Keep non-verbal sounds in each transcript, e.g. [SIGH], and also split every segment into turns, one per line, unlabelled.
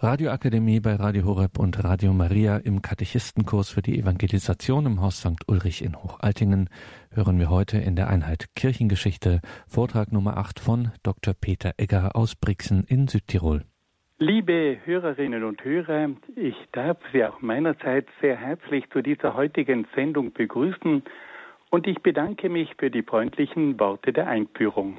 Radioakademie bei Radio Horeb und Radio Maria im Katechistenkurs für die Evangelisation im Haus St. Ulrich in Hochaltingen hören wir heute in der Einheit Kirchengeschichte Vortrag Nummer 8 von Dr. Peter Egger aus Brixen in Südtirol.
Liebe Hörerinnen und Hörer, ich darf Sie auch meinerseits sehr herzlich zu dieser heutigen Sendung begrüßen und ich bedanke mich für die freundlichen Worte der Einführung.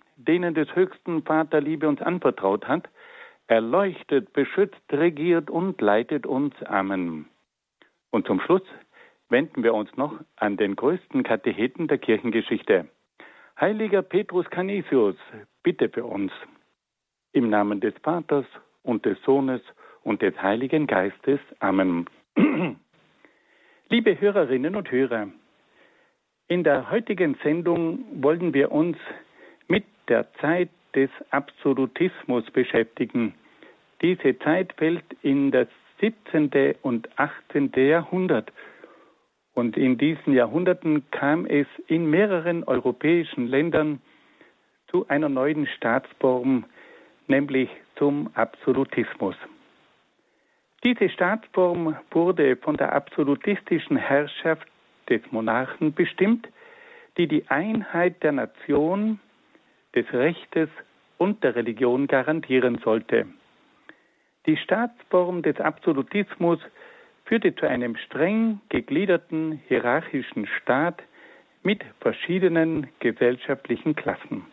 denen des höchsten Vater Liebe uns anvertraut hat, erleuchtet, beschützt, regiert und leitet uns. Amen. Und zum Schluss wenden wir uns noch an den größten Katecheten der Kirchengeschichte. Heiliger Petrus Canisius, bitte für uns. Im Namen des Vaters und des Sohnes und des Heiligen Geistes. Amen. [CLEARS THROAT] Liebe Hörerinnen und Hörer, in der heutigen Sendung wollen wir uns der Zeit des Absolutismus beschäftigen. Diese Zeit fällt in das 17. und 18. Jahrhundert. Und in diesen Jahrhunderten kam es in mehreren europäischen Ländern zu einer neuen Staatsform, nämlich zum Absolutismus. Diese Staatsform wurde von der absolutistischen Herrschaft des Monarchen bestimmt, die die Einheit der Nation des Rechtes und der Religion garantieren sollte. Die Staatsform des Absolutismus führte zu einem streng gegliederten hierarchischen Staat mit verschiedenen gesellschaftlichen Klassen.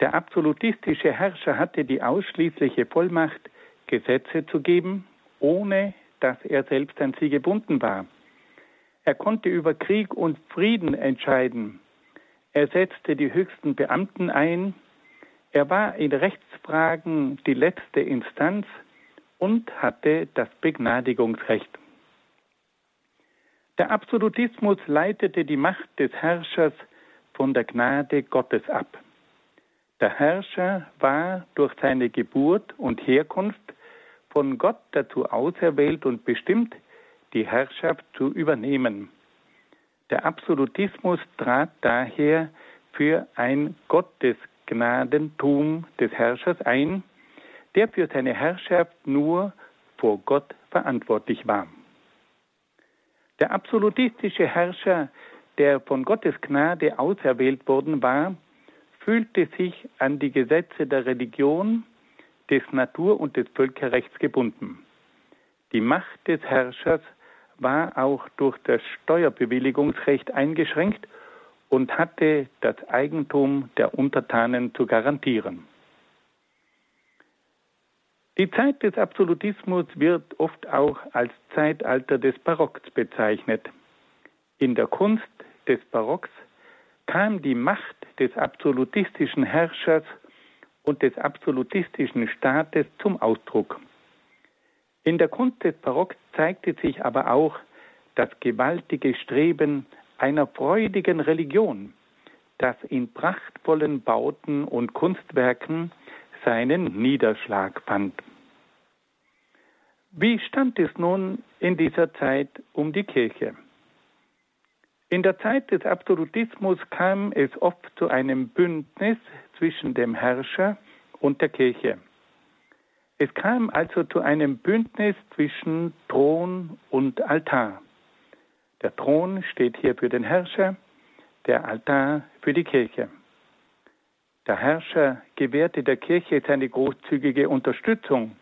Der absolutistische Herrscher hatte die ausschließliche Vollmacht, Gesetze zu geben, ohne dass er selbst an sie gebunden war. Er konnte über Krieg und Frieden entscheiden, er setzte die höchsten Beamten ein. Er war in Rechtsfragen die letzte Instanz und hatte das Begnadigungsrecht. Der Absolutismus leitete die Macht des Herrschers von der Gnade Gottes ab. Der Herrscher war durch seine Geburt und Herkunft von Gott dazu auserwählt und bestimmt, die Herrschaft zu übernehmen. Der Absolutismus trat daher für ein Gottesgnadentum des Herrschers ein, der für seine Herrschaft nur vor Gott verantwortlich war. Der absolutistische Herrscher, der von Gottes Gnade auserwählt worden war, fühlte sich an die Gesetze der Religion, des Natur- und des Völkerrechts gebunden. Die Macht des Herrschers war auch durch das Steuerbewilligungsrecht eingeschränkt und hatte das Eigentum der Untertanen zu garantieren. Die Zeit des Absolutismus wird oft auch als Zeitalter des Barocks bezeichnet. In der Kunst des Barocks kam die Macht des absolutistischen Herrschers und des absolutistischen Staates zum Ausdruck. In der Kunst des Barocks zeigte sich aber auch das gewaltige Streben einer freudigen Religion, das in prachtvollen Bauten und Kunstwerken seinen Niederschlag fand. Wie stand es nun in dieser Zeit um die Kirche? In der Zeit des Absolutismus kam es oft zu einem Bündnis zwischen dem Herrscher und der Kirche. Es kam also zu einem Bündnis zwischen Thron und Altar. Der Thron steht hier für den Herrscher, der Altar für die Kirche. Der Herrscher gewährte der Kirche seine großzügige Unterstützung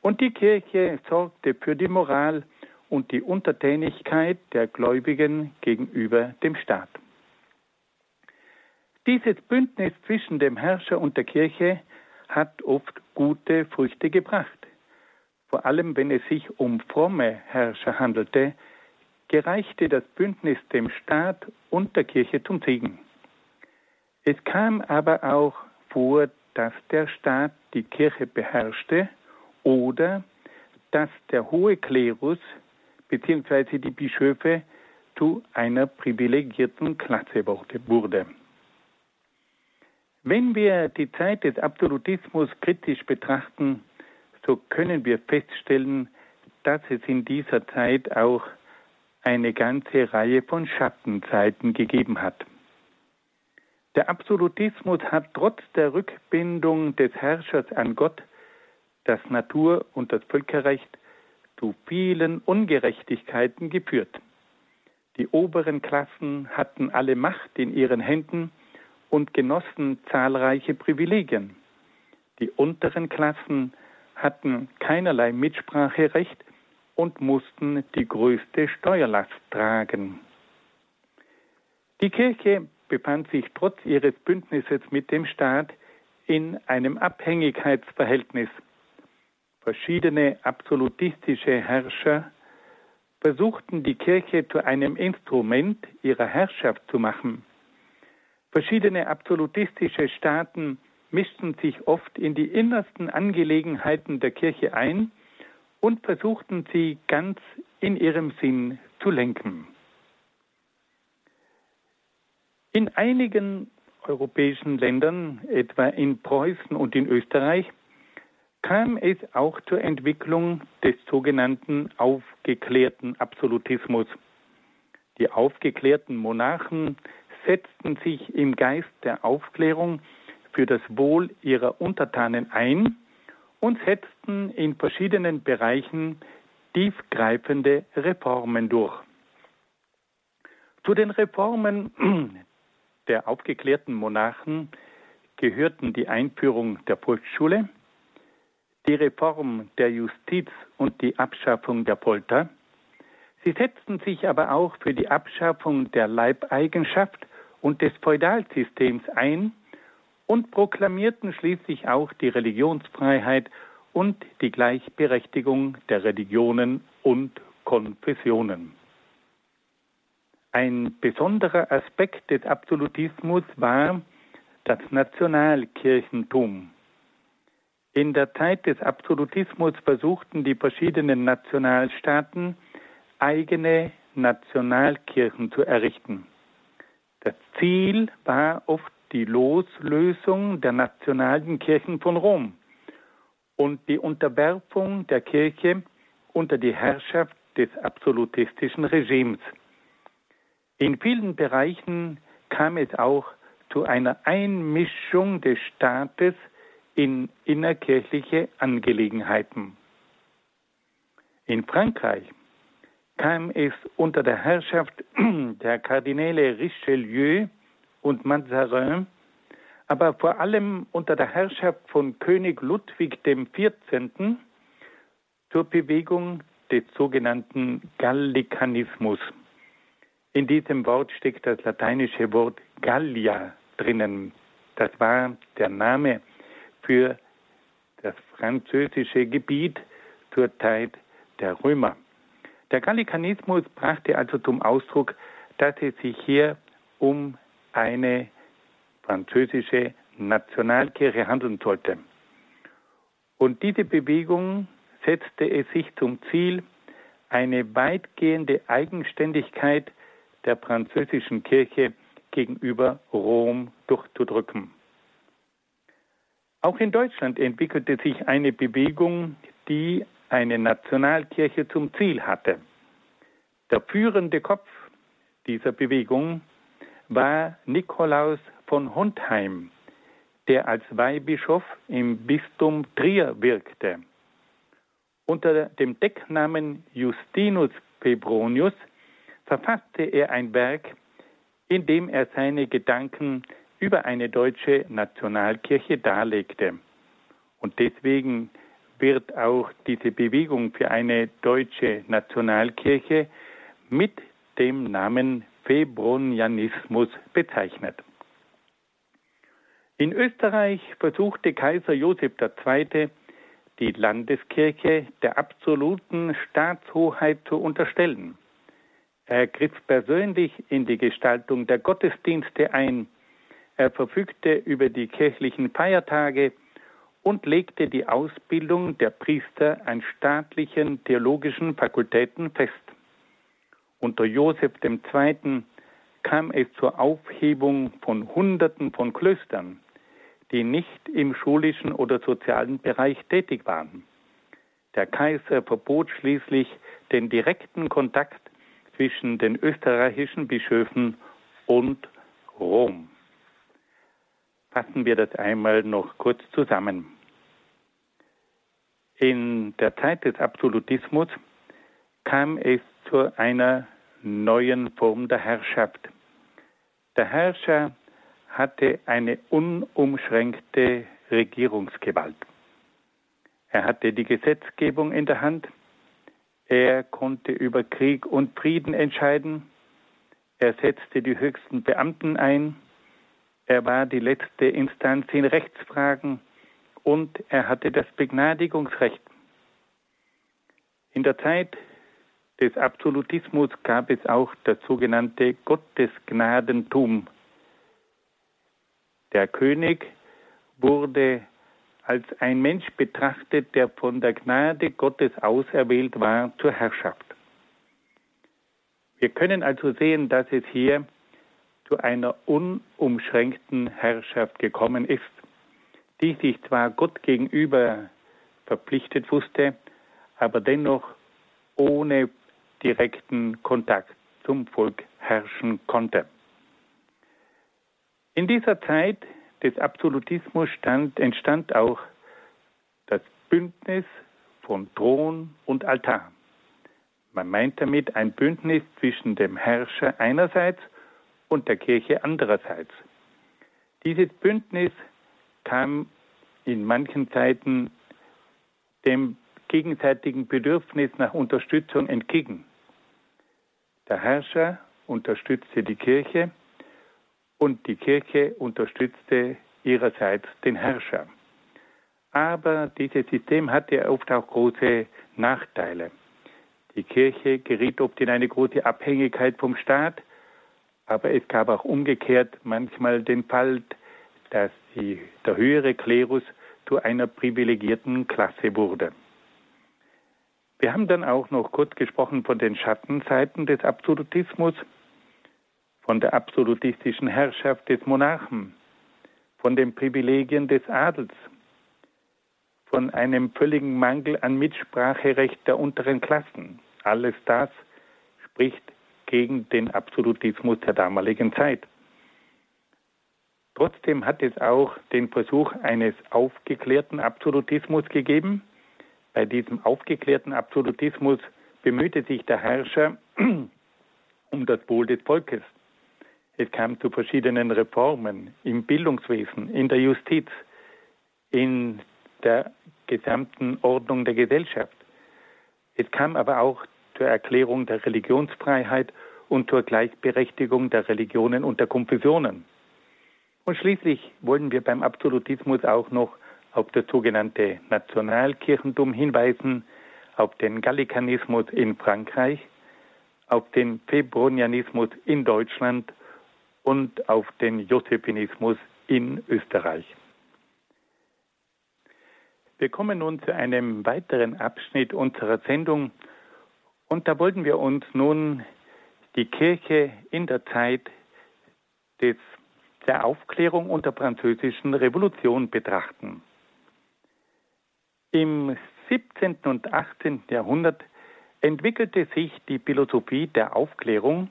und die Kirche sorgte für die Moral und die Untertänigkeit der Gläubigen gegenüber dem Staat. Dieses Bündnis zwischen dem Herrscher und der Kirche hat oft gute Früchte gebracht. Vor allem wenn es sich um fromme Herrscher handelte, gereichte das Bündnis dem Staat und der Kirche zum Segen. Es kam aber auch vor, dass der Staat die Kirche beherrschte oder dass der hohe Klerus bzw. die Bischöfe zu einer privilegierten Klasse wurde. Wenn wir die Zeit des Absolutismus kritisch betrachten, so können wir feststellen, dass es in dieser Zeit auch eine ganze Reihe von Schattenzeiten gegeben hat. Der Absolutismus hat trotz der Rückbindung des Herrschers an Gott, das Natur- und das Völkerrecht zu vielen Ungerechtigkeiten geführt. Die oberen Klassen hatten alle Macht in ihren Händen und genossen zahlreiche Privilegien. Die unteren Klassen hatten keinerlei Mitspracherecht und mussten die größte Steuerlast tragen. Die Kirche befand sich trotz ihres Bündnisses mit dem Staat in einem Abhängigkeitsverhältnis. Verschiedene absolutistische Herrscher versuchten die Kirche zu einem Instrument ihrer Herrschaft zu machen. Verschiedene absolutistische Staaten mischten sich oft in die innersten Angelegenheiten der Kirche ein und versuchten sie ganz in ihrem Sinn zu lenken. In einigen europäischen Ländern, etwa in Preußen und in Österreich, kam es auch zur Entwicklung des sogenannten aufgeklärten Absolutismus. Die aufgeklärten Monarchen setzten sich im Geist der Aufklärung für das Wohl ihrer Untertanen ein und setzten in verschiedenen Bereichen tiefgreifende Reformen durch. Zu den Reformen [CLEARS THROAT] der aufgeklärten Monarchen gehörten die Einführung der Volksschule, die Reform der Justiz und die Abschaffung der Folter. Sie setzten sich aber auch für die Abschaffung der Leibeigenschaft und des Feudalsystems ein und proklamierten schließlich auch die Religionsfreiheit und die Gleichberechtigung der Religionen und Konfessionen. Ein besonderer Aspekt des Absolutismus war das Nationalkirchentum. In der Zeit des Absolutismus versuchten die verschiedenen Nationalstaaten eigene Nationalkirchen zu errichten. Das Ziel war oft die Loslösung der nationalen Kirchen von Rom und die Unterwerfung der Kirche unter die Herrschaft des absolutistischen Regimes. In vielen Bereichen kam es auch zu einer Einmischung des Staates in innerkirchliche Angelegenheiten. In Frankreich kam es unter der Herrschaft [CLEARS THROAT] der Kardinäle Richelieu und Mazarin, aber vor allem unter der Herrschaft von König Ludwig XIV. zur Bewegung des sogenannten Gallikanismus. In diesem Wort steckt das lateinische Wort Gallia drinnen. Das war der Name für das französische Gebiet zur Zeit der Römer. Der Gallikanismus brachte also zum Ausdruck, dass es sich hier um eine französische Nationalkirche handeln sollte. Und diese Bewegung setzte es sich zum Ziel, eine weitgehende Eigenständigkeit der französischen Kirche gegenüber Rom durchzudrücken. Auch in Deutschland entwickelte sich eine Bewegung, die eine Nationalkirche zum Ziel hatte. Der führende Kopf dieser Bewegung war Nikolaus von Hontheim, der als Weihbischof im Bistum Trier wirkte. Unter dem Decknamen Justinus Febronius verfasste er ein Werk, in dem er seine Gedanken über eine deutsche Nationalkirche darlegte. Und deswegen wird auch diese Bewegung für eine deutsche Nationalkirche mit dem Namen Febronianismus bezeichnet. In Österreich versuchte Kaiser Joseph II. die Landeskirche der absoluten Staatshoheit zu unterstellen. Er griff persönlich in die Gestaltung der Gottesdienste ein. Er verfügte über die kirchlichen Feiertage und legte die Ausbildung der Priester an staatlichen theologischen Fakultäten fest. Unter Joseph II. kam es zur Aufhebung von Hunderten von Klöstern, die nicht im schulischen oder sozialen Bereich tätig waren. Der Kaiser verbot schließlich den direkten Kontakt zwischen den österreichischen Bischöfen und Rom. Fassen wir das einmal noch kurz zusammen. In der Zeit des Absolutismus kam es zu einer neuen Form der Herrschaft. Der Herrscher hatte eine unumschränkte Regierungsgewalt. Er hatte die Gesetzgebung in der Hand, er konnte über Krieg und Frieden entscheiden. Er setzte die höchsten Beamten ein. Er war die letzte Instanz in Rechtsfragen und er hatte das Begnadigungsrecht. In der Zeit des Absolutismus gab es auch das sogenannte Gottesgnadentum. Der König wurde als ein Mensch betrachtet, der von der Gnade Gottes auserwählt war zur Herrschaft. Wir können also sehen, dass es hier zu einer unumschränkten Herrschaft gekommen ist, die sich zwar Gott gegenüber verpflichtet wusste, aber dennoch ohne direkten Kontakt zum Volk herrschen konnte. In dieser Zeit des Absolutismus stand, entstand auch das Bündnis von Thron und Altar. Man meint damit ein Bündnis zwischen dem Herrscher einerseits und der Kirche andererseits. Dieses Bündnis kam in manchen Zeiten dem gegenseitigen Bedürfnis nach Unterstützung entgegen. Der Herrscher unterstützte die Kirche und die Kirche unterstützte ihrerseits den Herrscher. Aber dieses System hatte oft auch große Nachteile. Die Kirche geriet oft in eine große Abhängigkeit vom Staat, aber es gab auch umgekehrt manchmal den Fall, dass die, der höhere Klerus zu einer privilegierten Klasse wurde. Wir haben dann auch noch kurz gesprochen von den Schattenseiten des Absolutismus von der absolutistischen Herrschaft des Monarchen, von den Privilegien des Adels, von einem völligen Mangel an Mitspracherecht der unteren Klassen. Alles das spricht gegen den Absolutismus der damaligen Zeit. Trotzdem hat es auch den Versuch eines aufgeklärten Absolutismus gegeben. Bei diesem aufgeklärten Absolutismus bemühte sich der Herrscher [CLEARS THROAT] um das Wohl des Volkes. Es kam zu verschiedenen Reformen im Bildungswesen, in der Justiz, in der gesamten Ordnung der Gesellschaft. Es kam aber auch zur Erklärung der Religionsfreiheit und zur Gleichberechtigung der Religionen und der Konfessionen. Und schließlich wollen wir beim Absolutismus auch noch auf das sogenannte Nationalkirchentum hinweisen, auf den Gallikanismus in Frankreich, auf den Febronianismus in Deutschland und auf den Josephinismus in Österreich. Wir kommen nun zu einem weiteren Abschnitt unserer Sendung und da wollten wir uns nun die Kirche in der Zeit des, der Aufklärung und der französischen Revolution betrachten. Im 17. und 18. Jahrhundert entwickelte sich die Philosophie der Aufklärung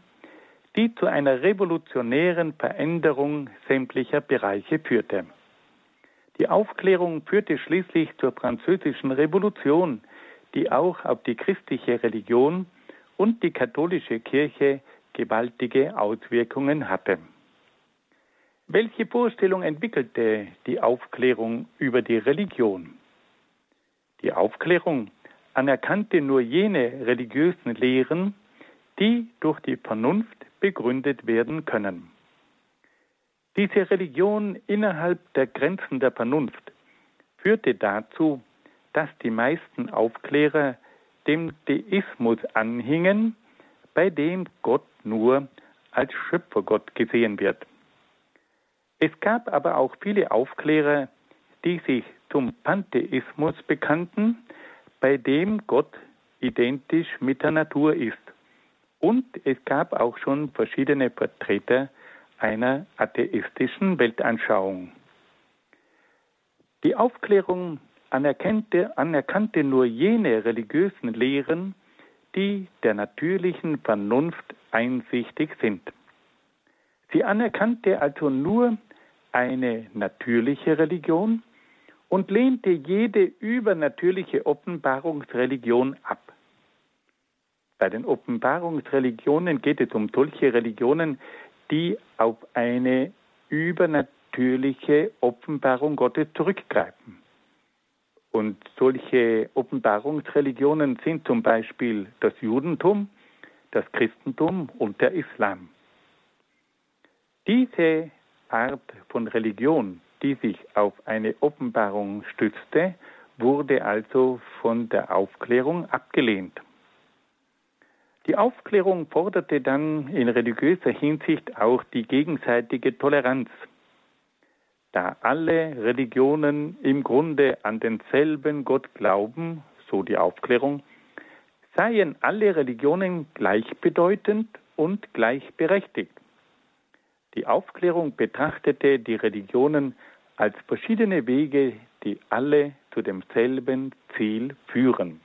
die zu einer revolutionären Veränderung sämtlicher Bereiche führte. Die Aufklärung führte schließlich zur französischen Revolution, die auch auf die christliche Religion und die katholische Kirche gewaltige Auswirkungen hatte. Welche Vorstellung entwickelte die Aufklärung über die Religion? Die Aufklärung anerkannte nur jene religiösen Lehren, die durch die Vernunft begründet werden können. Diese Religion innerhalb der Grenzen der Vernunft führte dazu, dass die meisten Aufklärer dem Deismus anhingen, bei dem Gott nur als Schöpfergott gesehen wird. Es gab aber auch viele Aufklärer, die sich zum Pantheismus bekannten, bei dem Gott identisch mit der Natur ist. Und es gab auch schon verschiedene Vertreter einer atheistischen Weltanschauung. Die Aufklärung anerkannte, anerkannte nur jene religiösen Lehren, die der natürlichen Vernunft einsichtig sind. Sie anerkannte also nur eine natürliche Religion und lehnte jede übernatürliche Offenbarungsreligion ab. Bei den Offenbarungsreligionen geht es um solche Religionen, die auf eine übernatürliche Offenbarung Gottes zurückgreifen. Und solche Offenbarungsreligionen sind zum Beispiel das Judentum, das Christentum und der Islam. Diese Art von Religion, die sich auf eine Offenbarung stützte, wurde also von der Aufklärung abgelehnt. Die Aufklärung forderte dann in religiöser Hinsicht auch die gegenseitige Toleranz da alle Religionen im Grunde an denselben Gott glauben, so die Aufklärung, seien alle Religionen gleichbedeutend und gleichberechtigt. Die Aufklärung betrachtete die Religionen als verschiedene Wege, die alle zu demselben Ziel führen.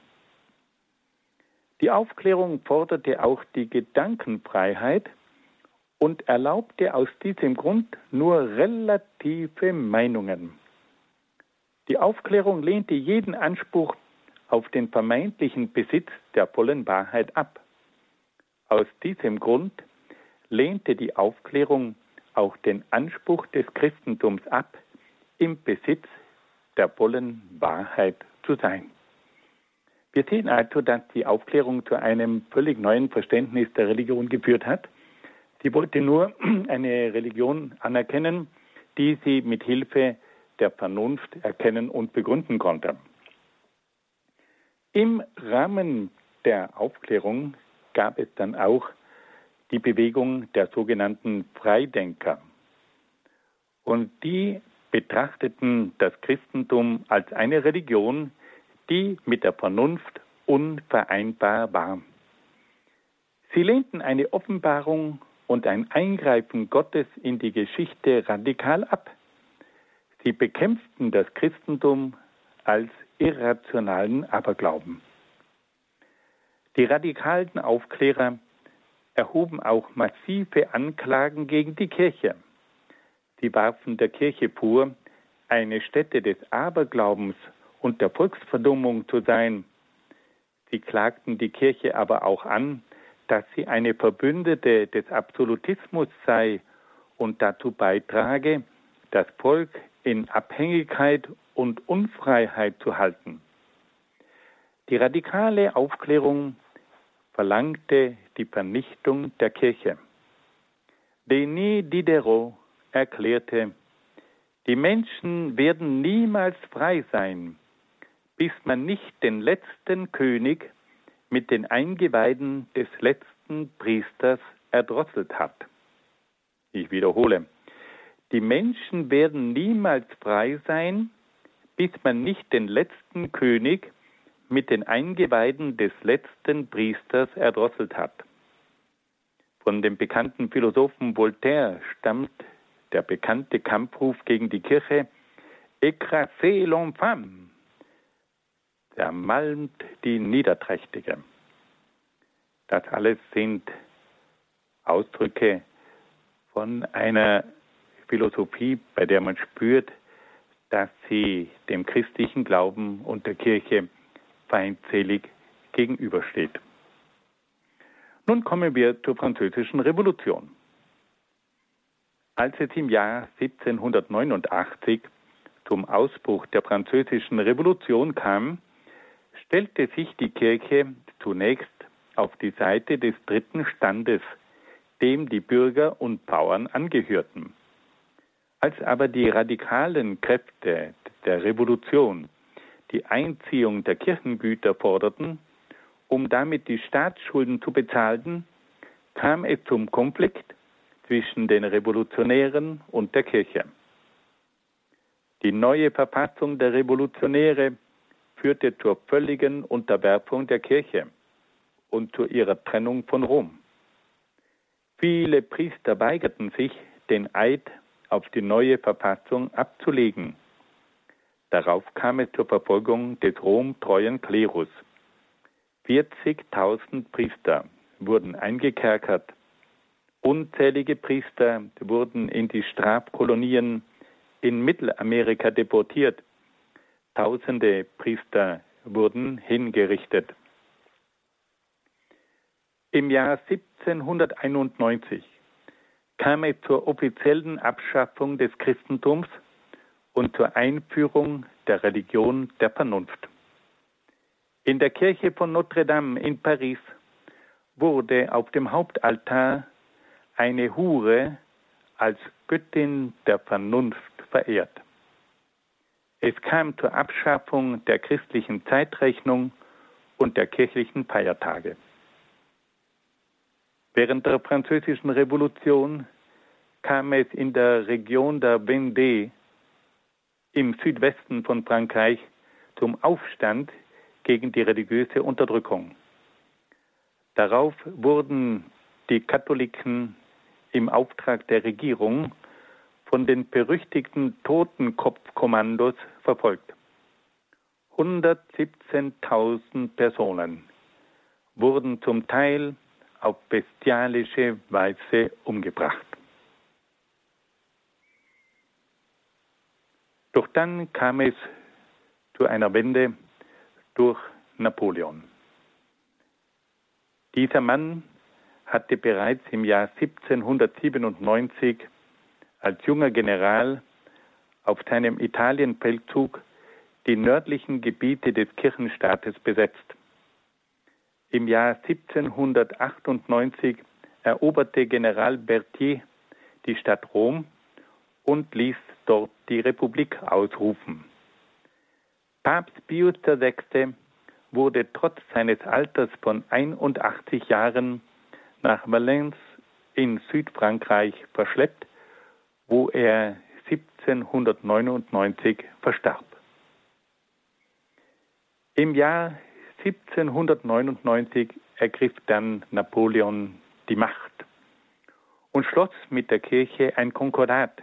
Die Aufklärung forderte auch die Gedankenfreiheit und erlaubte aus diesem Grund nur relative Meinungen. Die Aufklärung lehnte jeden Anspruch auf den vermeintlichen Besitz der vollen Wahrheit ab. Aus diesem Grund lehnte die Aufklärung auch den Anspruch des Christentums ab, im Besitz der vollen Wahrheit zu sein. Wir sehen also, dass die Aufklärung zu einem völlig neuen Verständnis der Religion geführt hat Sie wollte nur [CLEARS THROAT] eine Religion anerkennen, die sie mit Hilfe der Vernunft erkennen und begründen konnte. Im Rahmen der Aufklärung gab es dann auch die Bewegung der sogenannten Freidenker. Und die betrachteten das Christentum als eine Religion, die mit der Vernunft unvereinbar war. Sie lehnten eine Offenbarung und ein Eingreifen Gottes in die Geschichte radikal ab. Sie bekämpften das Christentum als irrationalen Aberglauben. Die radikalen Aufklärer erhoben auch massive Anklagen gegen die Kirche. Sie warfen der Kirche vor, eine Stätte des Aberglaubens und der Volksverdummung zu sein. Sie klagten die Kirche aber auch an, dass sie eine Verbündete des Absolutismus sei und dazu beitrage, das Volk in Abhängigkeit und Unfreiheit zu halten. Die radikale Aufklärung verlangte die Vernichtung der Kirche. Denis Diderot erklärte, die Menschen werden niemals frei sein, bis man nicht den letzten König mit den Eingeweiden des letzten Priesters erdrosselt hat. Ich wiederhole, die Menschen werden niemals frei sein, bis man nicht den letzten König mit den Eingeweiden des letzten Priesters erdrosselt hat. Von dem bekannten Philosophen Voltaire stammt der bekannte Kampfruf gegen die Kirche Écrasez l'enfant, zermalmt die Niederträchtige. Das alles sind Ausdrücke von einer Philosophie, bei der man spürt, dass sie dem christlichen Glauben und der Kirche feindselig gegenübersteht. Nun kommen wir zur Französischen Revolution. Als es im Jahr 1789 zum Ausbruch der Französischen Revolution kam, stellte sich die Kirche zunächst auf die Seite des dritten Standes, dem die Bürger und Bauern angehörten. Als aber die radikalen Kräfte der Revolution die Einziehung der Kirchengüter forderten, um damit die Staatsschulden zu bezahlen, kam es zum Konflikt zwischen den Revolutionären und der Kirche. Die neue Verfassung der Revolutionäre führte zur völligen Unterwerfung der Kirche und zu ihrer Trennung von Rom. Viele Priester weigerten sich, den Eid auf die neue Verfassung abzulegen. Darauf kam es zur Verfolgung des romtreuen Klerus. 40.000 Priester wurden eingekerkert. Unzählige Priester wurden in die Strafkolonien in Mittelamerika deportiert. Tausende Priester wurden hingerichtet. Im Jahr 1791 kam es zur offiziellen Abschaffung des Christentums und zur Einführung der Religion der Vernunft. In der Kirche von Notre Dame in Paris wurde auf dem Hauptaltar eine Hure als Göttin der Vernunft verehrt. Es kam zur Abschaffung der christlichen Zeitrechnung und der kirchlichen Feiertage. Während der Französischen Revolution kam es in der Region der Vendée im Südwesten von Frankreich zum Aufstand gegen die religiöse Unterdrückung. Darauf wurden die Katholiken im Auftrag der Regierung von den berüchtigten Totenkopfkommandos verfolgt. 117.000 Personen wurden zum Teil auf bestialische Weise umgebracht. Doch dann kam es zu einer Wende durch Napoleon. Dieser Mann hatte bereits im Jahr 1797 als junger General auf seinem Italienfeldzug die nördlichen Gebiete des Kirchenstaates besetzt. Im Jahr 1798 eroberte General Berthier die Stadt Rom und ließ dort die Republik ausrufen. Papst Pius VI. wurde trotz seines Alters von 81 Jahren nach Valence in Südfrankreich verschleppt wo er 1799 verstarb. Im Jahr 1799 ergriff dann Napoleon die Macht und schloss mit der Kirche ein Konkordat,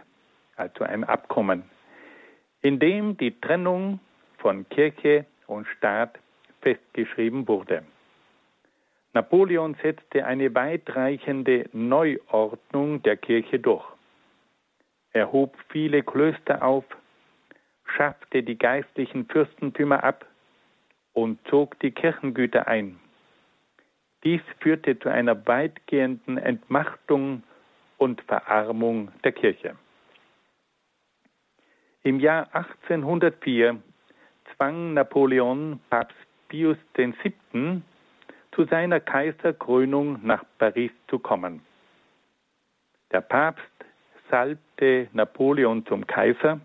also ein Abkommen, in dem die Trennung von Kirche und Staat festgeschrieben wurde. Napoleon setzte eine weitreichende Neuordnung der Kirche durch erhob viele Klöster auf, schaffte die geistlichen Fürstentümer ab und zog die Kirchengüter ein. Dies führte zu einer weitgehenden Entmachtung und Verarmung der Kirche. Im Jahr 1804 zwang Napoleon Papst Pius VII. zu seiner Kaiserkrönung nach Paris zu kommen. Der Papst salbte Napoleon zum Kaiser,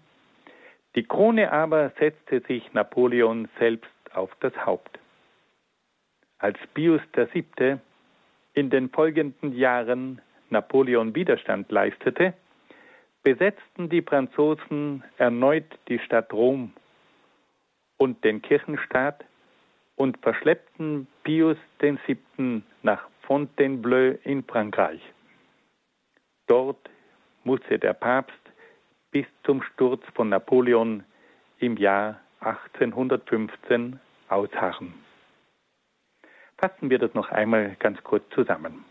die Krone aber setzte sich Napoleon selbst auf das Haupt. Als Pius VII. in den folgenden Jahren Napoleon Widerstand leistete, besetzten die Franzosen erneut die Stadt Rom und den Kirchenstaat und verschleppten Pius VII. nach Fontainebleau in Frankreich. Dort musste der Papst bis zum Sturz von Napoleon im Jahr 1815 ausharren. Fassen wir das noch einmal ganz kurz zusammen.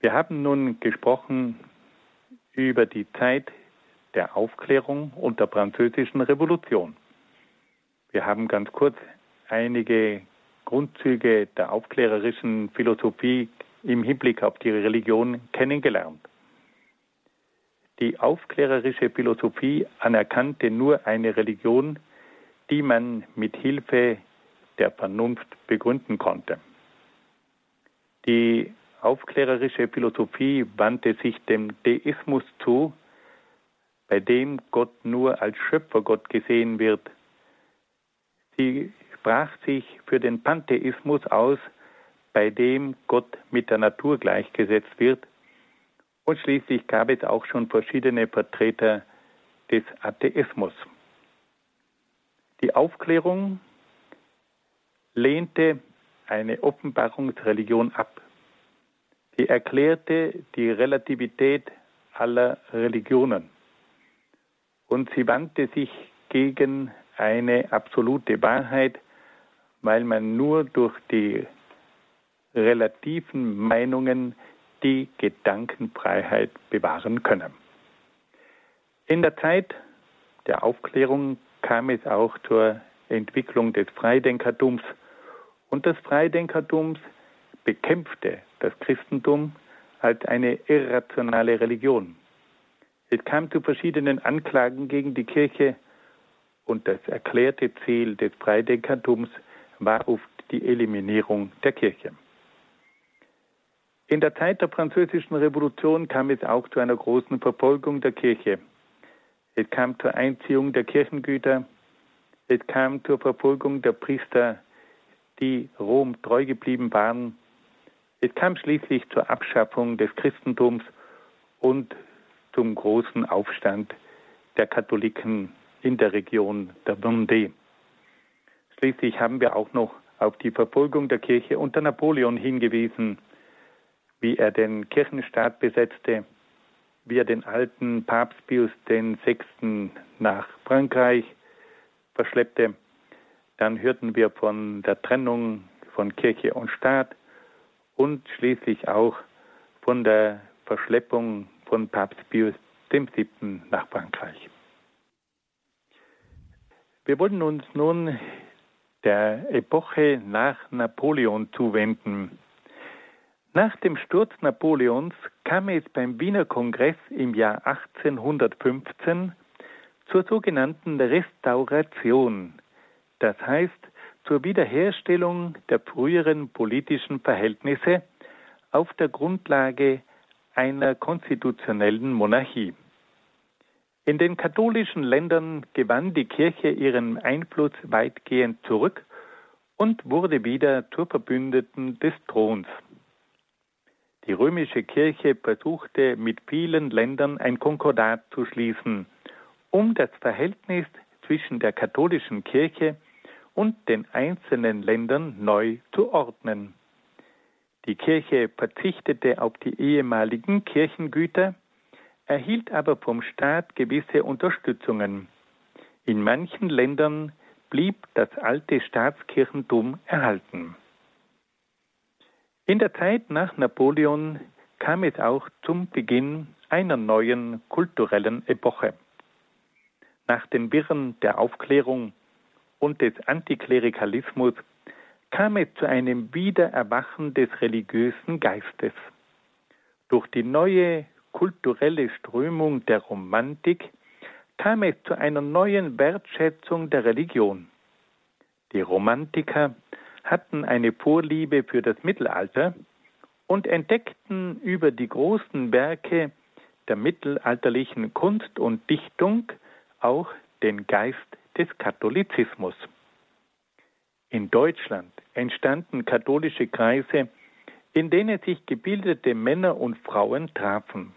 Wir haben nun gesprochen über die Zeit der Aufklärung und der französischen Revolution. Wir haben ganz kurz einige Grundzüge der aufklärerischen Philosophie im Hinblick auf die Religion kennengelernt. Die aufklärerische Philosophie anerkannte nur eine Religion, die man mit Hilfe der Vernunft begründen konnte. Die aufklärerische Philosophie wandte sich dem Deismus zu, bei dem Gott nur als Schöpfergott gesehen wird. Sie sprach sich für den Pantheismus aus, bei dem Gott mit der Natur gleichgesetzt wird. Und schließlich gab es auch schon verschiedene Vertreter des Atheismus. Die Aufklärung lehnte eine Offenbarungsreligion ab. Sie erklärte die Relativität aller Religionen und sie wandte sich gegen eine absolute Wahrheit, weil man nur durch die relativen Meinungen die Gedankenfreiheit bewahren könne. In der Zeit der Aufklärung kam es auch zur Entwicklung des Freidenkertums und das Freidenkertum bekämpfte das Christentum als eine irrationale Religion. Es kam zu verschiedenen Anklagen gegen die Kirche und das erklärte Ziel des Freidenkertums war oft die Eliminierung der Kirche. In der Zeit der Französischen Revolution kam es auch zu einer großen Verfolgung der Kirche. Es kam zur Einziehung der Kirchengüter, es kam zur Verfolgung der Priester die Rom treu geblieben waren. Es kam schließlich zur Abschaffung des Christentums und zum großen Aufstand der Katholiken in der Region der Vendée. Schließlich haben wir auch noch auf die Verfolgung der Kirche unter Napoleon hingewiesen, wie er den Kirchenstaat besetzte, wie er den alten Papst Pius VI. nach Frankreich verschleppte dann hörten wir von der Trennung von Kirche und Staat und schließlich auch von der Verschleppung von Papst Pius VII. nach Frankreich. Wir wollen uns nun der Epoche nach Napoleon zuwenden. Nach dem Sturz Napoleons kam es beim Wiener Kongress im Jahr 1815 zur sogenannten Restauration das heißt zur Wiederherstellung der früheren politischen Verhältnisse auf der Grundlage einer konstitutionellen Monarchie. In den katholischen Ländern gewann die Kirche ihren Einfluss weitgehend zurück und wurde wieder zur Verbündeten des Throns. Die römische Kirche versuchte mit vielen Ländern ein Konkordat zu schließen, um das Verhältnis zwischen der katholischen Kirche und den einzelnen Ländern neu zu ordnen. Die Kirche verzichtete auf die ehemaligen Kirchengüter, erhielt aber vom Staat gewisse Unterstützungen. In manchen Ländern blieb das alte Staatskirchentum erhalten. In der Zeit nach Napoleon kam es auch zum Beginn einer neuen kulturellen Epoche. Nach den Wirren der Aufklärung und des Antiklerikalismus kam es zu einem Wiedererwachen des religiösen Geistes. Durch die neue kulturelle Strömung der Romantik kam es zu einer neuen Wertschätzung der Religion. Die Romantiker hatten eine Vorliebe für das Mittelalter und entdeckten über die großen Werke der mittelalterlichen Kunst und Dichtung auch den Geist des Katholizismus. In Deutschland entstanden katholische Kreise, in denen sich gebildete Männer und Frauen trafen.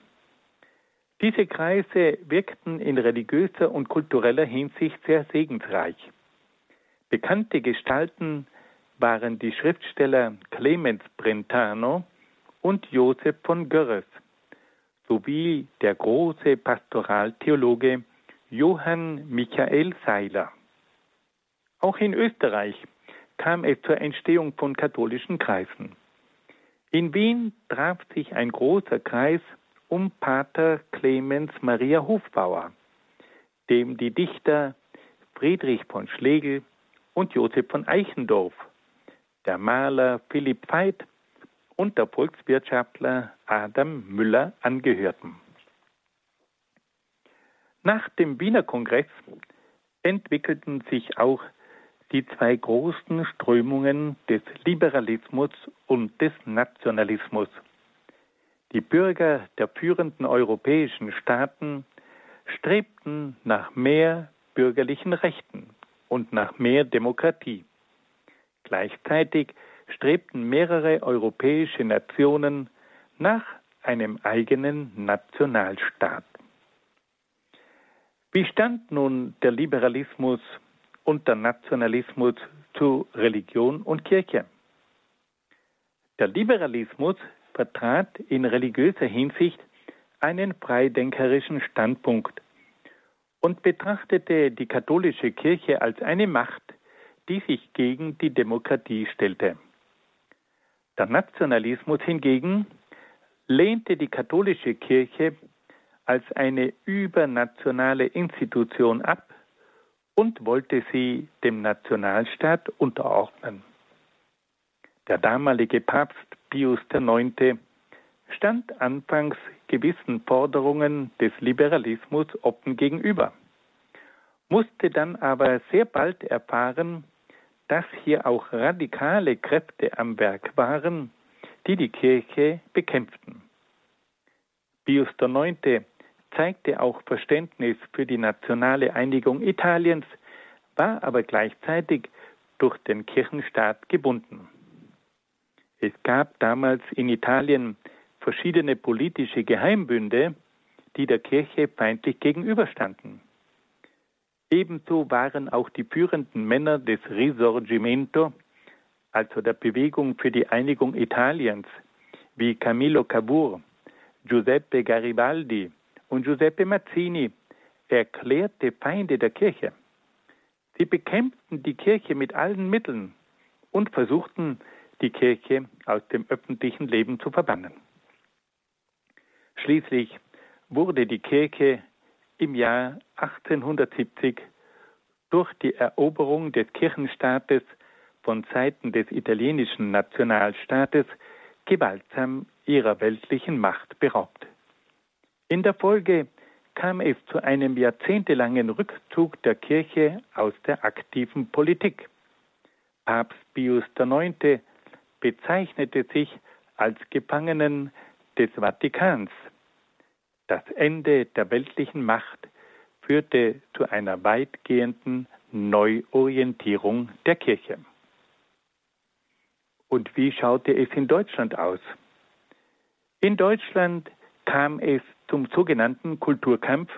Diese Kreise wirkten in religiöser und kultureller Hinsicht sehr segensreich. Bekannte Gestalten waren die Schriftsteller Clemens Brentano und Josef von Görres sowie der große Pastoraltheologe Johann Michael Seiler. Auch in Österreich kam es zur Entstehung von katholischen Kreisen. In Wien traf sich ein großer Kreis um Pater Clemens Maria Hofbauer, dem die Dichter Friedrich von Schlegel und Josef von Eichendorff, der Maler Philipp Veit und der Volkswirtschaftler Adam Müller angehörten. Nach dem Wiener Kongress entwickelten sich auch die zwei großen Strömungen des Liberalismus und des Nationalismus. Die Bürger der führenden europäischen Staaten strebten nach mehr bürgerlichen Rechten und nach mehr Demokratie. Gleichzeitig strebten mehrere europäische Nationen nach einem eigenen Nationalstaat. Wie stand nun der Liberalismus und der Nationalismus zu Religion und Kirche? Der Liberalismus vertrat in religiöser Hinsicht einen freidenkerischen Standpunkt und betrachtete die katholische Kirche als eine Macht, die sich gegen die Demokratie stellte. Der Nationalismus hingegen lehnte die katholische Kirche als eine übernationale Institution ab und wollte sie dem Nationalstaat unterordnen. Der damalige Papst Pius IX. stand anfangs gewissen Forderungen des Liberalismus offen gegenüber, musste dann aber sehr bald erfahren, dass hier auch radikale Kräfte am Werk waren, die die Kirche bekämpften. Pius IX. zeigte auch Verständnis für die nationale Einigung Italiens, war aber gleichzeitig durch den Kirchenstaat gebunden. Es gab damals in Italien verschiedene politische Geheimbünde, die der Kirche feindlich gegenüberstanden. Ebenso waren auch die führenden Männer des Risorgimento, also der Bewegung für die Einigung Italiens, wie Camillo Cavour, Giuseppe Garibaldi und Giuseppe Mazzini, erklärte Feinde der Kirche. Sie bekämpften die Kirche mit allen Mitteln und versuchten, die Kirche aus dem öffentlichen Leben zu verbannen. Schließlich wurde die Kirche im Jahr 1870 durch die Eroberung des Kirchenstaates von Seiten des italienischen Nationalstaates gewaltsam ihrer weltlichen Macht beraubt. In der Folge kam es zu einem jahrzehntelangen Rückzug der Kirche aus der aktiven Politik. Papst Pius IX. bezeichnete sich als Gefangenen des Vatikans. Das Ende der weltlichen Macht führte zu einer weitgehenden Neuorientierung der Kirche. Und wie schaute es in Deutschland aus? In Deutschland kam es zum sogenannten Kulturkampf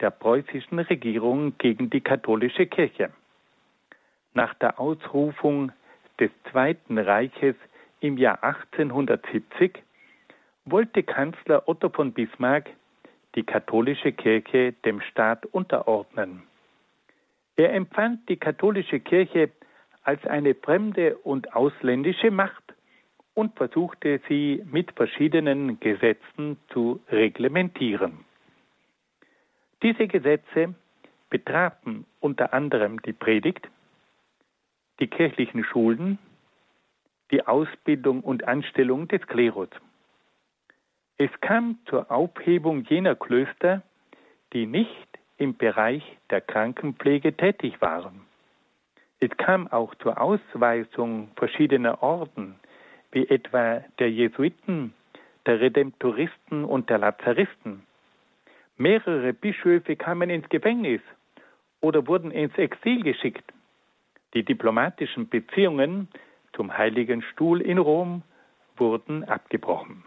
der preußischen Regierung gegen die katholische Kirche. Nach der Ausrufung des Zweiten Reiches im Jahr 1870 wollte Kanzler Otto von Bismarck die katholische Kirche dem Staat unterordnen. Er empfand die katholische Kirche als eine fremde und ausländische Macht und versuchte sie mit verschiedenen Gesetzen zu reglementieren. Diese Gesetze betrafen unter anderem die Predigt, die kirchlichen Schulen, die Ausbildung und Anstellung des Klerus. Es kam zur Aufhebung jener Klöster, die nicht im Bereich der Krankenpflege tätig waren. Es kam auch zur Ausweisung verschiedener Orden, wie etwa der Jesuiten, der Redemptoristen und der Lazaristen. Mehrere Bischöfe kamen ins Gefängnis oder wurden ins Exil geschickt. Die diplomatischen Beziehungen zum Heiligen Stuhl in Rom wurden abgebrochen.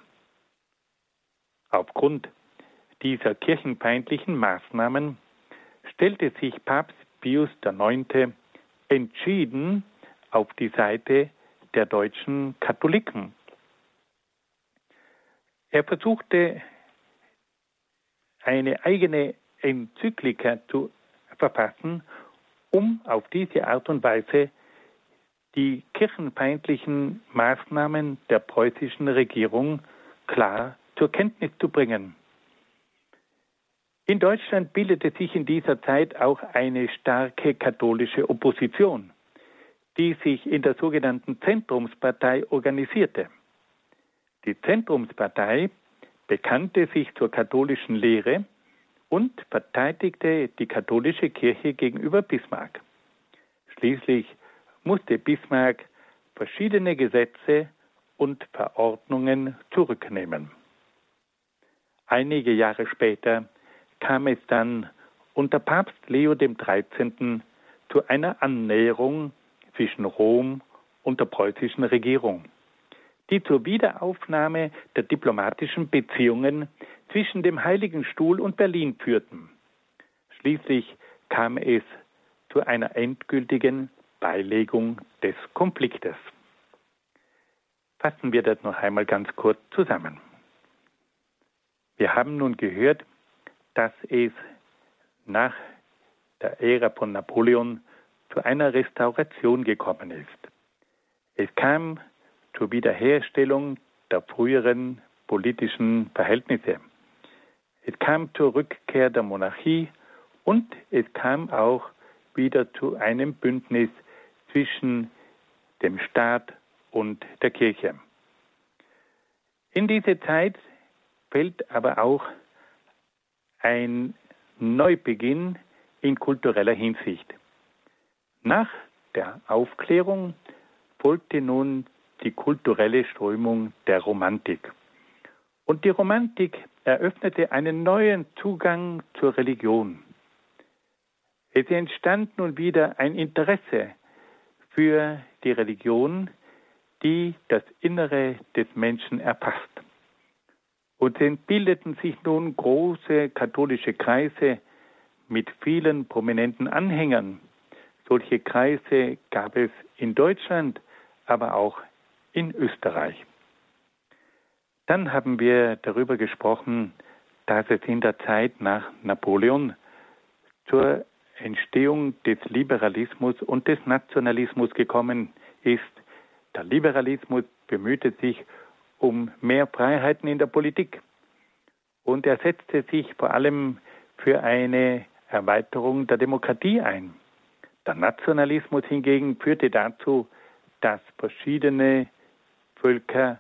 Aufgrund dieser kirchenfeindlichen Maßnahmen stellte sich Papst Pius IX. entschieden auf die Seite der deutschen Katholiken. Er versuchte eine eigene Enzyklika zu verfassen, um auf diese Art und Weise die kirchenfeindlichen Maßnahmen der preußischen Regierung klar zur Kenntnis zu bringen. In Deutschland bildete sich in dieser Zeit auch eine starke katholische Opposition, die sich in der sogenannten Zentrumspartei organisierte. Die Zentrumspartei bekannte sich zur katholischen Lehre und verteidigte die katholische Kirche gegenüber Bismarck. Schließlich musste Bismarck verschiedene Gesetze und Verordnungen zurücknehmen. Einige Jahre später kam es dann unter Papst Leo XIII. zu einer Annäherung zwischen Rom und der preußischen Regierung, die zur Wiederaufnahme der diplomatischen Beziehungen zwischen dem Heiligen Stuhl und Berlin führten. Schließlich kam es zu einer endgültigen Beilegung des Konfliktes. Fassen wir das noch einmal ganz kurz zusammen. Wir haben nun gehört, dass es nach der Ära von Napoleon zu einer Restauration gekommen ist. Es kam zur Wiederherstellung der früheren politischen Verhältnisse. Es kam zur Rückkehr der Monarchie und es kam auch wieder zu einem Bündnis zwischen dem Staat und der Kirche. In diese Zeit fällt aber auch ein Neubeginn in kultureller Hinsicht. Nach der Aufklärung folgte nun die kulturelle Strömung der Romantik. Und die Romantik eröffnete einen neuen Zugang zur Religion. Es entstand nun wieder ein Interesse für die Religion, die das Innere des Menschen erfasst. Und es bildeten sich nun große katholische Kreise mit vielen prominenten Anhängern. Solche Kreise gab es in Deutschland, aber auch in Österreich. Dann haben wir darüber gesprochen, dass es in der Zeit nach Napoleon zur Entstehung des Liberalismus und des Nationalismus gekommen ist. Der Liberalismus bemühte sich um mehr Freiheiten in der Politik und er setzte sich vor allem für eine Erweiterung der Demokratie ein. Der Nationalismus hingegen führte dazu, dass verschiedene Völker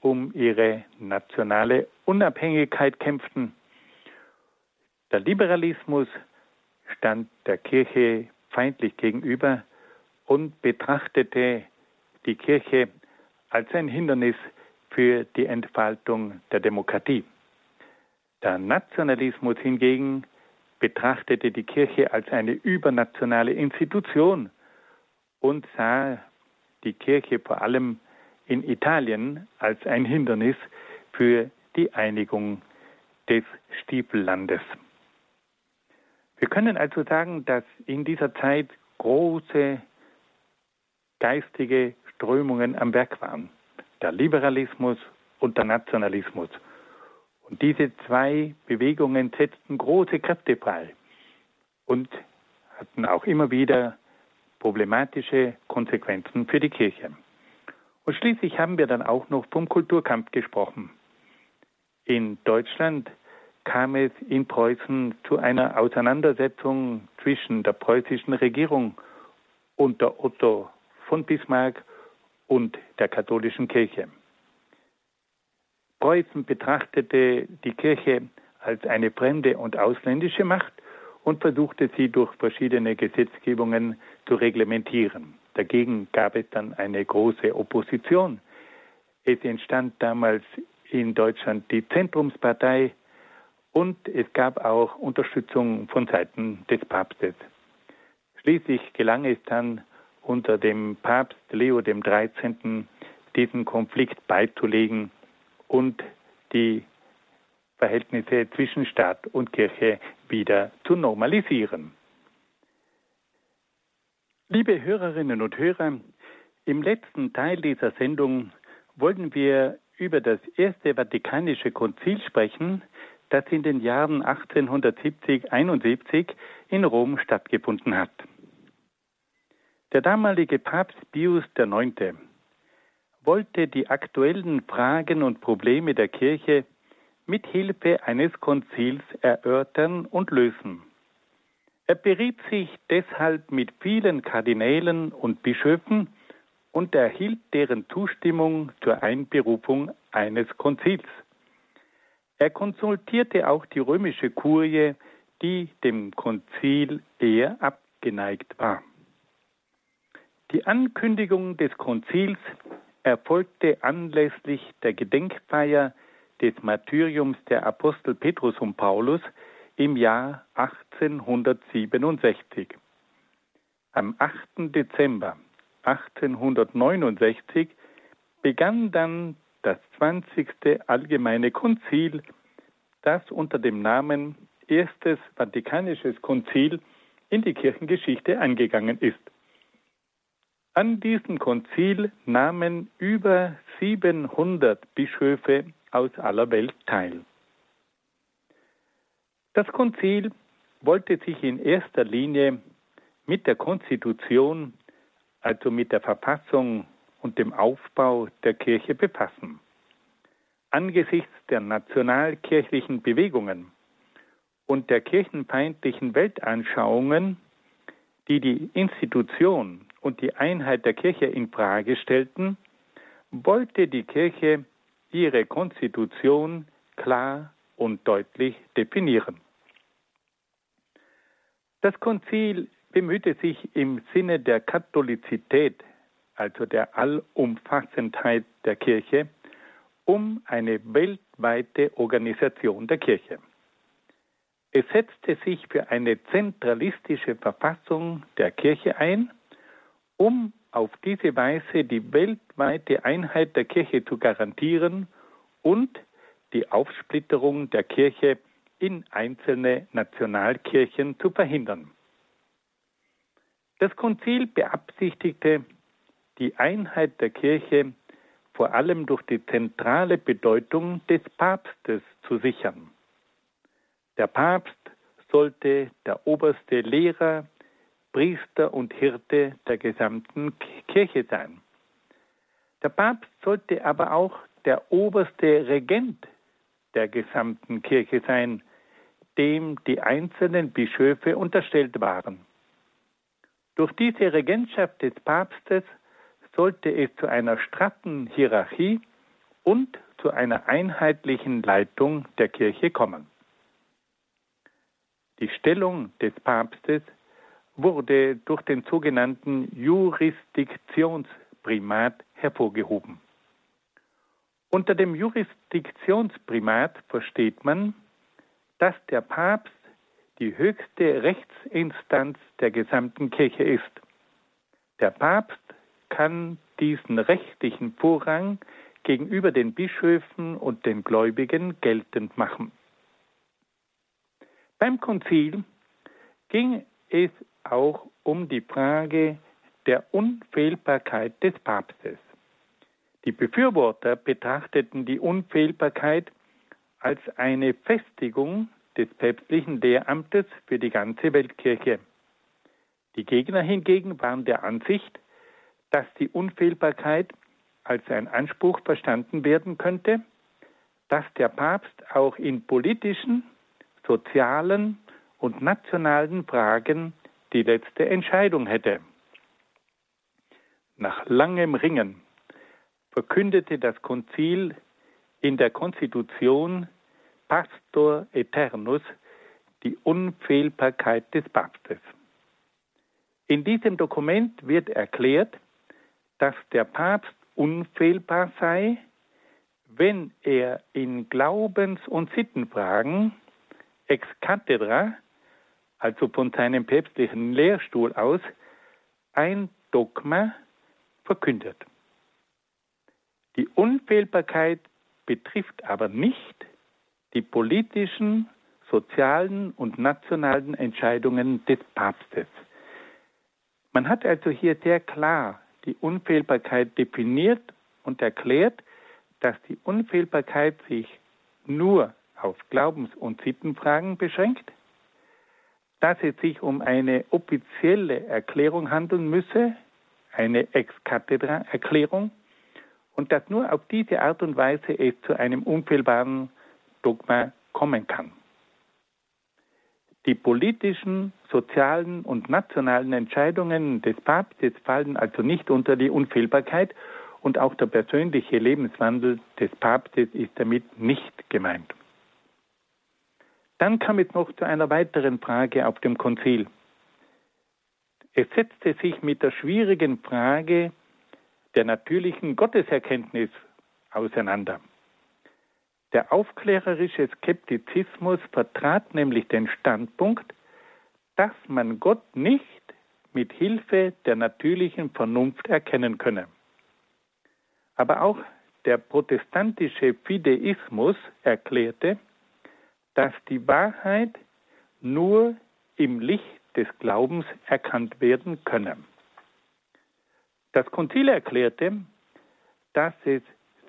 um ihre nationale Unabhängigkeit kämpften. Der Liberalismus stand der Kirche feindlich gegenüber und betrachtete die Kirche als ein Hindernis für die Entfaltung der Demokratie. Der Nationalismus hingegen betrachtete die Kirche als eine übernationale Institution und sah die Kirche vor allem in Italien als ein Hindernis für die Einigung des Stiefellandes. Wir können also sagen, dass in dieser Zeit große geistige Strömungen am Werk waren. Der Liberalismus und der Nationalismus. Und diese zwei Bewegungen setzten große Kräfte frei und hatten auch immer wieder problematische Konsequenzen für die Kirche. Und schließlich haben wir dann auch noch vom Kulturkampf gesprochen. In Deutschland kam es in Preußen zu einer Auseinandersetzung zwischen der preußischen Regierung unter Otto von Bismarck und der katholischen Kirche. Preußen betrachtete die Kirche als eine fremde und ausländische Macht und versuchte sie durch verschiedene Gesetzgebungen zu reglementieren. Dagegen gab es dann eine große Opposition. Es entstand damals in Deutschland die Zentrumspartei, und es gab auch Unterstützung von Seiten des Papstes. Schließlich gelang es dann unter dem Papst Leo XIII. diesen Konflikt beizulegen und die Verhältnisse zwischen Staat und Kirche wieder zu normalisieren. Liebe Hörerinnen und Hörer, im letzten Teil dieser Sendung wollen wir über das Erste Vatikanische Konzil sprechen, das in den Jahren 1870-71 in Rom stattgefunden hat. Der damalige Papst Pius IX. wollte die aktuellen Fragen und Probleme der Kirche mit Hilfe eines Konzils erörtern und lösen. Er beriet sich deshalb mit vielen Kardinälen und Bischöfen und erhielt deren Zustimmung zur Einberufung eines Konzils. Er konsultierte auch die römische Kurie, die dem Konzil eher abgeneigt war. Die Ankündigung des Konzils erfolgte anlässlich der Gedenkfeier des Martyriums der Apostel Petrus und Paulus im Jahr 1867. Am 8. Dezember 1869 begann dann das 20. Allgemeine Konzil, das unter dem Namen Erstes Vatikanisches Konzil in die Kirchengeschichte eingegangen ist. An diesem Konzil nahmen über 700 Bischöfe aus aller Welt teil. Das Konzil wollte sich in erster Linie mit der Konstitution, also mit der Verfassung und dem Aufbau der Kirche befassen. Angesichts der nationalkirchlichen Bewegungen und der kirchenfeindlichen Weltanschauungen, die die Institution und die Einheit der Kirche in Frage stellten, wollte die Kirche ihre Konstitution klar und deutlich definieren. Das Konzil bemühte sich im Sinne der Katholizität, also der Allumfassendheit der Kirche, um eine weltweite Organisation der Kirche. Es setzte sich für eine zentralistische Verfassung der Kirche ein, um auf diese Weise die weltweite Einheit der Kirche zu garantieren und die Aufsplitterung der Kirche in einzelne Nationalkirchen zu verhindern. Das Konzil beabsichtigte, die Einheit der Kirche vor allem durch die zentrale Bedeutung des Papstes zu sichern. Der Papst sollte der oberste Lehrer, Priester und Hirte der gesamten Kirche sein. Der Papst sollte aber auch der oberste Regent der gesamten Kirche sein, dem die einzelnen Bischöfe unterstellt waren. Durch diese Regentschaft des Papstes sollte es zu einer straffen Hierarchie und zu einer einheitlichen Leitung der Kirche kommen. Die Stellung des Papstes wurde durch den sogenannten Jurisdiktionsprimat hervorgehoben. Unter dem Jurisdiktionsprimat versteht man, dass der Papst die höchste Rechtsinstanz der gesamten Kirche ist. Der Papst kann diesen rechtlichen Vorrang gegenüber den Bischöfen und den Gläubigen geltend machen. Beim Konzil ging es auch um die Frage der Unfehlbarkeit des Papstes. Die Befürworter betrachteten die Unfehlbarkeit als eine Festigung des päpstlichen Lehramtes für die ganze Weltkirche. Die Gegner hingegen waren der Ansicht, dass die Unfehlbarkeit als ein Anspruch verstanden werden könnte, dass der Papst auch in politischen, sozialen und nationalen Fragen die letzte Entscheidung hätte. Nach langem Ringen verkündete das Konzil in der Konstitution Pastor Eternus die Unfehlbarkeit des Papstes. In diesem Dokument wird erklärt, dass der Papst unfehlbar sei, wenn er in Glaubens- und Sittenfragen ex cathedra, also von seinem päpstlichen Lehrstuhl aus, ein Dogma verkündet. Die Unfehlbarkeit betrifft aber nicht die politischen, sozialen und nationalen Entscheidungen des Papstes. Man hat also hier sehr klar die Unfehlbarkeit definiert und erklärt, dass die Unfehlbarkeit sich nur auf Glaubens- und Sittenfragen beschränkt, dass es sich um eine offizielle Erklärung handeln müsse, eine Ex-Cathedra-Erklärung, und dass nur auf diese Art und Weise es zu einem unfehlbaren Dogma kommen kann. Die politischen, sozialen und nationalen Entscheidungen des Papstes fallen also nicht unter die Unfehlbarkeit und auch der persönliche Lebenswandel des Papstes ist damit nicht gemeint. Dann kam es noch zu einer weiteren Frage auf dem Konzil. Es setzte sich mit der schwierigen Frage der natürlichen Gotteserkenntnis auseinander. Der aufklärerische Skeptizismus vertrat nämlich den Standpunkt, dass man Gott nicht mit Hilfe der natürlichen Vernunft erkennen könne. Aber auch der protestantische Fideismus erklärte, dass die Wahrheit nur im Licht des Glaubens erkannt werden könne. Das Konzil erklärte, dass es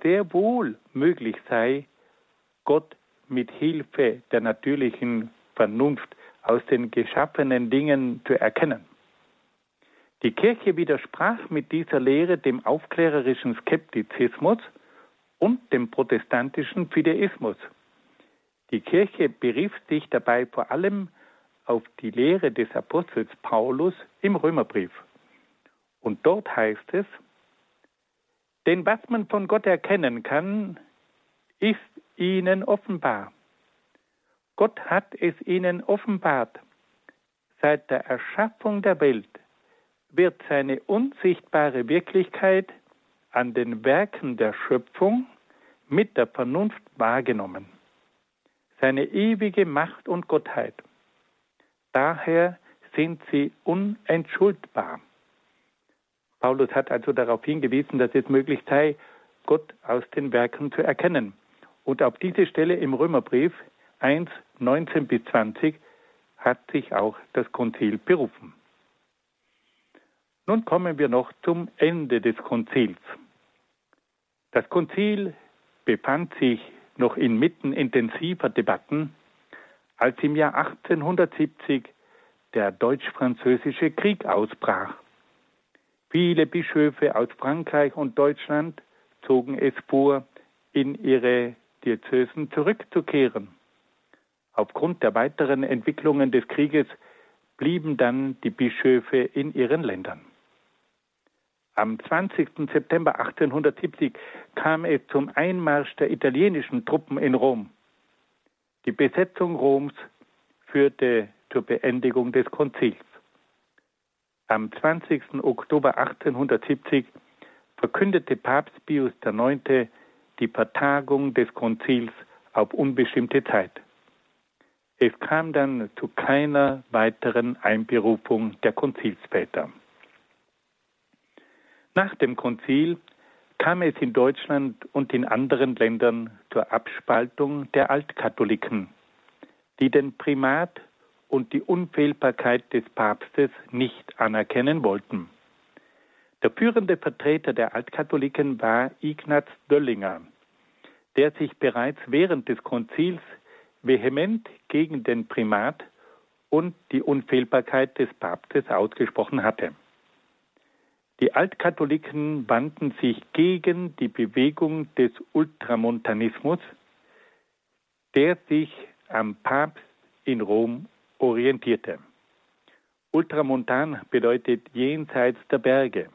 sehr wohl möglich sei, Gott mit Hilfe der natürlichen Vernunft aus den geschaffenen Dingen zu erkennen. Die Kirche widersprach mit dieser Lehre dem aufklärerischen Skeptizismus und dem protestantischen Fideismus. Die Kirche berief sich dabei vor allem auf die Lehre des Apostels Paulus im Römerbrief. Und dort heißt es, denn was man von Gott erkennen kann, ist ihnen offenbar. Gott hat es ihnen offenbart. Seit der Erschaffung der Welt wird seine unsichtbare Wirklichkeit an den Werken der Schöpfung mit der Vernunft wahrgenommen. Seine ewige Macht und Gottheit. Daher sind sie unentschuldbar. Paulus hat also darauf hingewiesen, dass es möglich sei, Gott aus den Werken zu erkennen. Und auf diese Stelle im Römerbrief 1, 19 bis 20 hat sich auch das Konzil berufen. Nun kommen wir noch zum Ende des Konzils. Das Konzil befand sich noch inmitten intensiver Debatten, als im Jahr 1870 der deutsch-französische Krieg ausbrach. Viele Bischöfe aus Frankreich und Deutschland zogen es vor, in ihre Diözesen zurückzukehren. Aufgrund der weiteren Entwicklungen des Krieges blieben dann die Bischöfe in ihren Ländern. Am 20. September 1870 kam es zum Einmarsch der italienischen Truppen in Rom. Die Besetzung Roms führte zur Beendigung des Konzils. Am 20. Oktober 1870 verkündete Papst Pius IX. die Vertagung des Konzils auf unbestimmte Zeit. Es kam dann zu keiner weiteren Einberufung der Konzilsväter. Nach dem Konzil kam es in Deutschland und in anderen Ländern zur Abspaltung der Altkatholiken, die den Primat und die Unfehlbarkeit des Papstes nicht anerkennen wollten. Der führende Vertreter der Altkatholiken war Ignaz Döllinger, der sich bereits während des Konzils vehement gegen den Primat und die Unfehlbarkeit des Papstes ausgesprochen hatte. Die Altkatholiken wandten sich gegen die Bewegung des Ultramontanismus, der sich am Papst in Rom orientierte. Ultramontan bedeutet jenseits der Berge.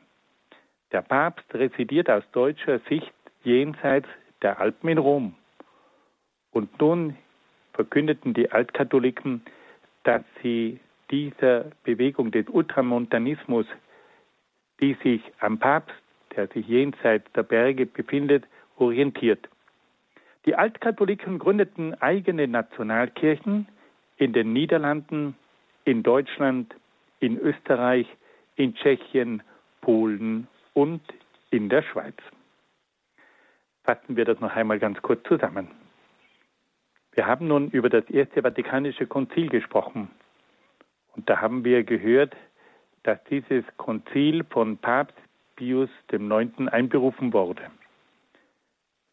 Der Papst residiert aus deutscher Sicht jenseits der Alpen in Rom. Und nun verkündeten die Altkatholiken, dass sie dieser Bewegung des Ultramontanismus die sich am Papst, der sich jenseits der Berge befindet, orientiert. Die Altkatholiken gründeten eigene Nationalkirchen in den Niederlanden, in Deutschland, in Österreich, in Tschechien, Polen und in der Schweiz. Fassen wir das noch einmal ganz kurz zusammen. Wir haben nun über das Erste Vatikanische Konzil gesprochen. Und da haben wir gehört, dass dieses Konzil von Papst Pius IX. einberufen wurde.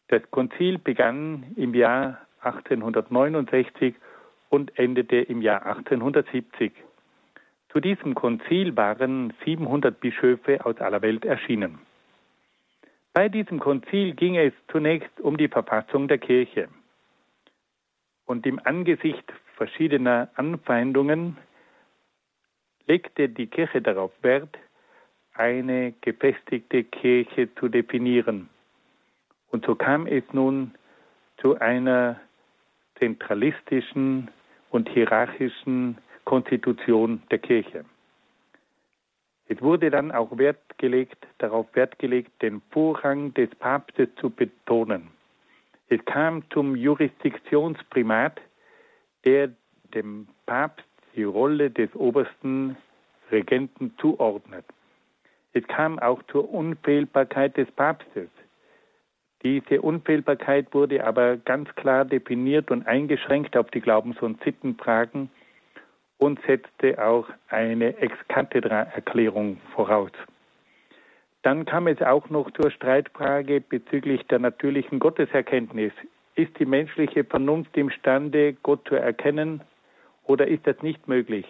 Das Konzil begann im Jahr 1869 und endete im Jahr 1870. Zu diesem Konzil waren 700 Bischöfe aus aller Welt erschienen. Bei diesem Konzil ging es zunächst um die Verfassung der Kirche. Und im Angesicht verschiedener Anfeindungen legte die Kirche darauf Wert, eine gefestigte Kirche zu definieren. Und so kam es nun zu einer zentralistischen und hierarchischen Konstitution der Kirche. Es wurde dann auch Wert gelegt, darauf Wert gelegt, den Vorrang des Papstes zu betonen. Es kam zum Jurisdiktionsprimat, der dem Papst die Rolle des obersten Regenten zuordnet. Es kam auch zur Unfehlbarkeit des Papstes. Diese Unfehlbarkeit wurde aber ganz klar definiert und eingeschränkt auf die Glaubens- und Sittenfragen und setzte auch eine Ex-Cathedra-Erklärung voraus. Dann kam es auch noch zur Streitfrage bezüglich der natürlichen Gotteserkenntnis. Ist die menschliche Vernunft imstande, Gott zu erkennen oder ist das nicht möglich?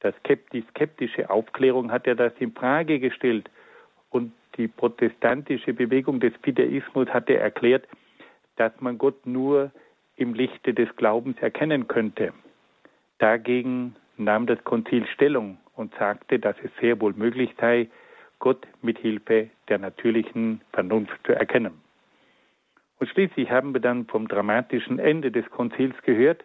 Das, die skeptische Aufklärung hat ja das in Frage gestellt und die protestantische Bewegung des Fideismus hatte erklärt, dass man Gott nur im Lichte des Glaubens erkennen könnte. Dagegen nahm das Konzil Stellung und sagte, dass es sehr wohl möglich sei, Gott mit Hilfe der natürlichen Vernunft zu erkennen. Und schließlich haben wir dann vom dramatischen Ende des Konzils gehört.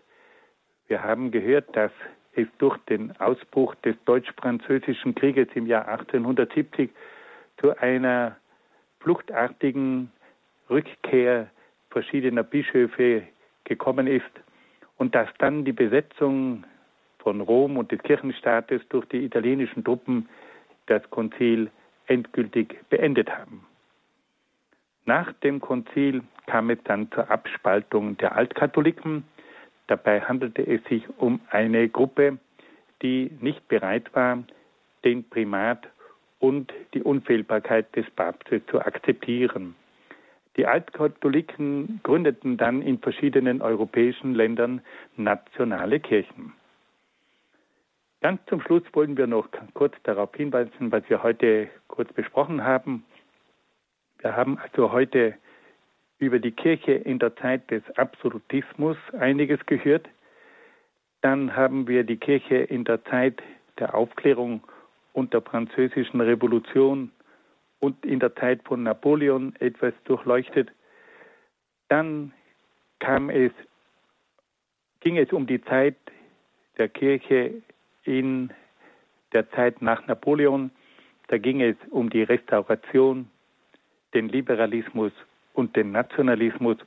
Wir haben gehört, dass es durch den Ausbruch des deutsch-französischen Krieges im Jahr 1870 zu einer fluchtartigen Rückkehr verschiedener Bischöfe gekommen ist und dass dann die Besetzung von Rom und des Kirchenstaates durch die italienischen Truppen das Konzil endgültig beendet haben. Nach dem Konzil kam es dann zur Abspaltung der Altkatholiken. Dabei handelte es sich um eine Gruppe, die nicht bereit war, den Primat und die Unfehlbarkeit des Papstes zu akzeptieren. Die Altkatholiken gründeten dann in verschiedenen europäischen Ländern nationale Kirchen. Ganz zum Schluss wollen wir noch kurz darauf hinweisen, was wir heute kurz besprochen haben. Wir haben also heute über die Kirche in der Zeit des Absolutismus einiges gehört. Dann haben wir die Kirche in der Zeit der Aufklärung und der französischen Revolution und in der Zeit von Napoleon etwas durchleuchtet. Dann kam es, ging es um die Zeit der Kirche in der Zeit nach Napoleon. Da ging es um die Restauration, den Liberalismus und den Nationalismus.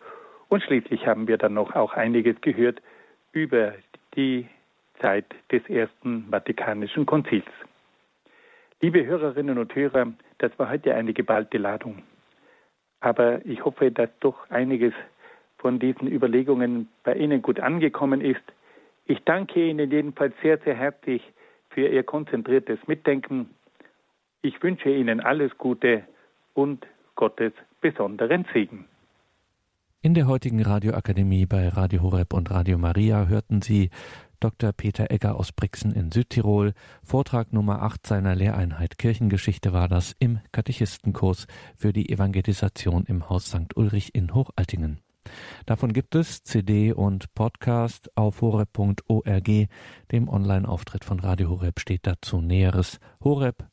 Und schließlich haben wir dann noch auch einiges gehört über die Zeit des Ersten Vatikanischen Konzils. Liebe Hörerinnen und Hörer, das war heute eine geballte Ladung. Aber ich hoffe, dass doch einiges von diesen Überlegungen bei Ihnen gut angekommen ist. Ich danke Ihnen jedenfalls sehr, sehr herzlich für Ihr konzentriertes Mitdenken. Ich wünsche Ihnen alles Gute und Gottes besonderen Segen.
In der heutigen Radioakademie bei Radio Horeb und Radio Maria hörten Sie Dr. Peter Egger aus Brixen in Südtirol. Vortrag Nummer 8 seiner Lehreinheit Kirchengeschichte war das im Katechistenkurs für die Evangelisation im Haus St. Ulrich in Hochaltingen. Davon gibt es CD und Podcast auf horeb.org. Dem Online-Auftritt von Radio Horeb steht dazu Näheres horeb.org.